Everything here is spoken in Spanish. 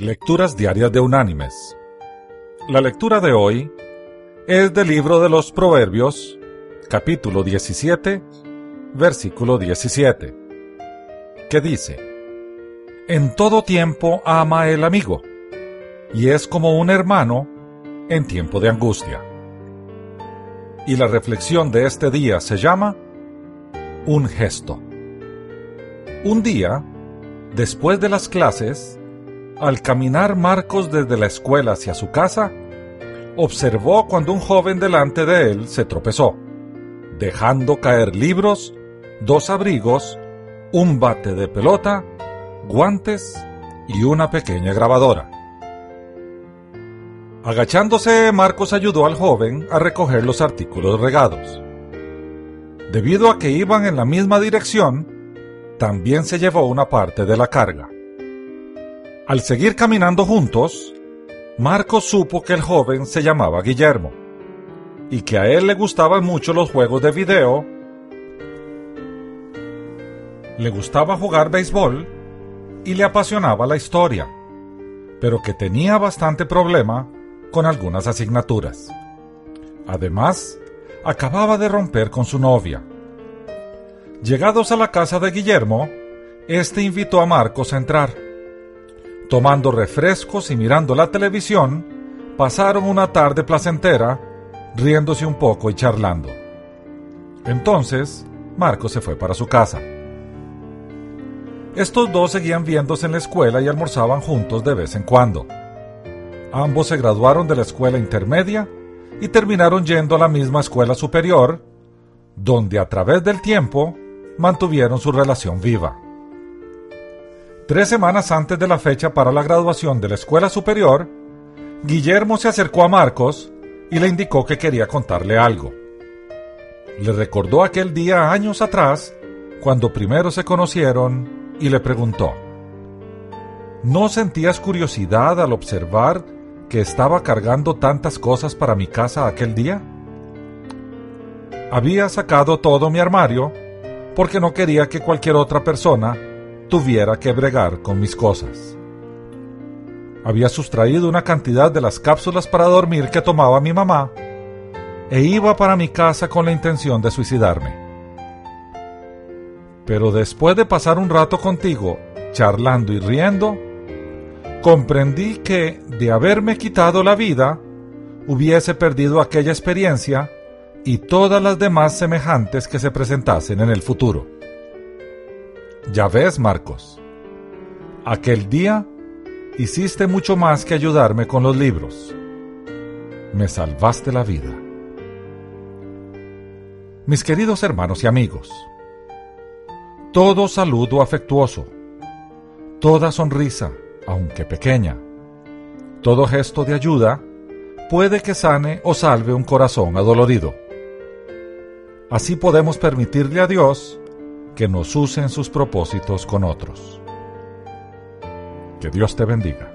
Lecturas Diarias de Unánimes. La lectura de hoy es del libro de los Proverbios, capítulo 17, versículo 17, que dice, En todo tiempo ama el amigo, y es como un hermano en tiempo de angustia. Y la reflexión de este día se llama Un gesto. Un día, después de las clases, al caminar Marcos desde la escuela hacia su casa, observó cuando un joven delante de él se tropezó, dejando caer libros, dos abrigos, un bate de pelota, guantes y una pequeña grabadora. Agachándose, Marcos ayudó al joven a recoger los artículos regados. Debido a que iban en la misma dirección, también se llevó una parte de la carga. Al seguir caminando juntos, Marcos supo que el joven se llamaba Guillermo y que a él le gustaban mucho los juegos de video, le gustaba jugar béisbol y le apasionaba la historia, pero que tenía bastante problema con algunas asignaturas. Además, acababa de romper con su novia. Llegados a la casa de Guillermo, este invitó a Marcos a entrar Tomando refrescos y mirando la televisión, pasaron una tarde placentera, riéndose un poco y charlando. Entonces, Marcos se fue para su casa. Estos dos seguían viéndose en la escuela y almorzaban juntos de vez en cuando. Ambos se graduaron de la escuela intermedia y terminaron yendo a la misma escuela superior, donde a través del tiempo mantuvieron su relación viva. Tres semanas antes de la fecha para la graduación de la escuela superior, Guillermo se acercó a Marcos y le indicó que quería contarle algo. Le recordó aquel día años atrás, cuando primero se conocieron, y le preguntó, ¿No sentías curiosidad al observar que estaba cargando tantas cosas para mi casa aquel día? Había sacado todo mi armario porque no quería que cualquier otra persona tuviera que bregar con mis cosas. Había sustraído una cantidad de las cápsulas para dormir que tomaba mi mamá e iba para mi casa con la intención de suicidarme. Pero después de pasar un rato contigo, charlando y riendo, comprendí que, de haberme quitado la vida, hubiese perdido aquella experiencia y todas las demás semejantes que se presentasen en el futuro. Ya ves, Marcos, aquel día hiciste mucho más que ayudarme con los libros. Me salvaste la vida. Mis queridos hermanos y amigos, todo saludo afectuoso, toda sonrisa, aunque pequeña, todo gesto de ayuda puede que sane o salve un corazón adolorido. Así podemos permitirle a Dios que nos usen sus propósitos con otros. Que Dios te bendiga.